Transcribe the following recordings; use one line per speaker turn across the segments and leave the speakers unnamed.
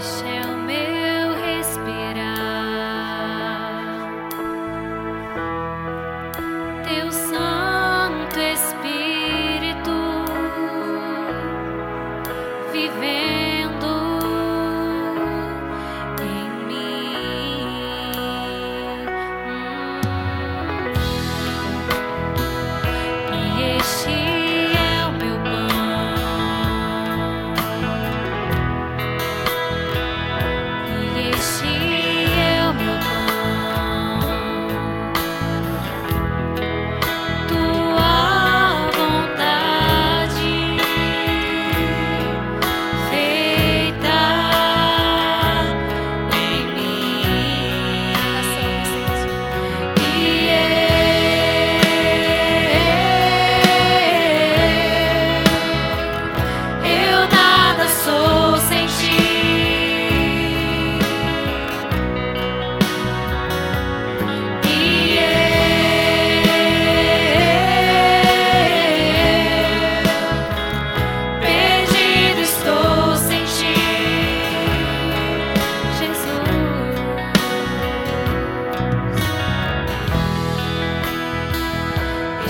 share.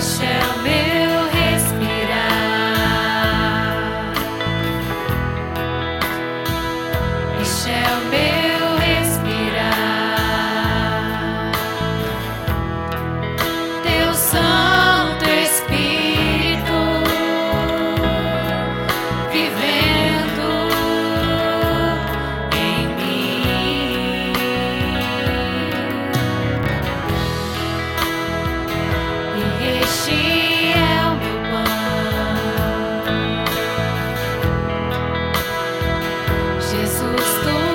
shall be. Jesus, tu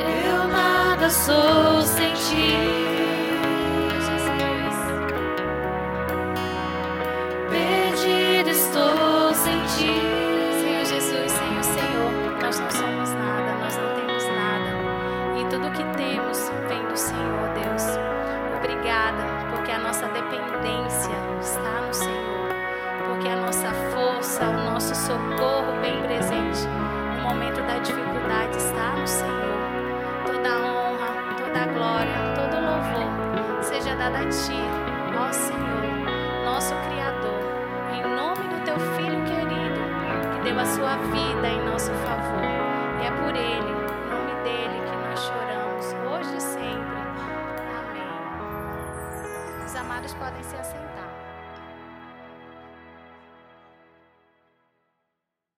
Eu nada sou sem ti. Perdido estou sem ti.
Senhor Jesus, Senhor o Senhor, nós não somos nada, nós não temos nada. E tudo o que temos vem do Senhor, Deus. Obrigada, porque a nossa dependência está no força, o nosso socorro bem presente no momento da dificuldade está no Senhor. Toda honra, toda glória, todo louvor seja dada a Ti, ó Senhor, nosso Criador, em nome do Teu Filho querido, que deu a sua vida em nosso favor. E é por Ele, em nome dele, que nós choramos, hoje e sempre. Amém. Os amados podem se assentar.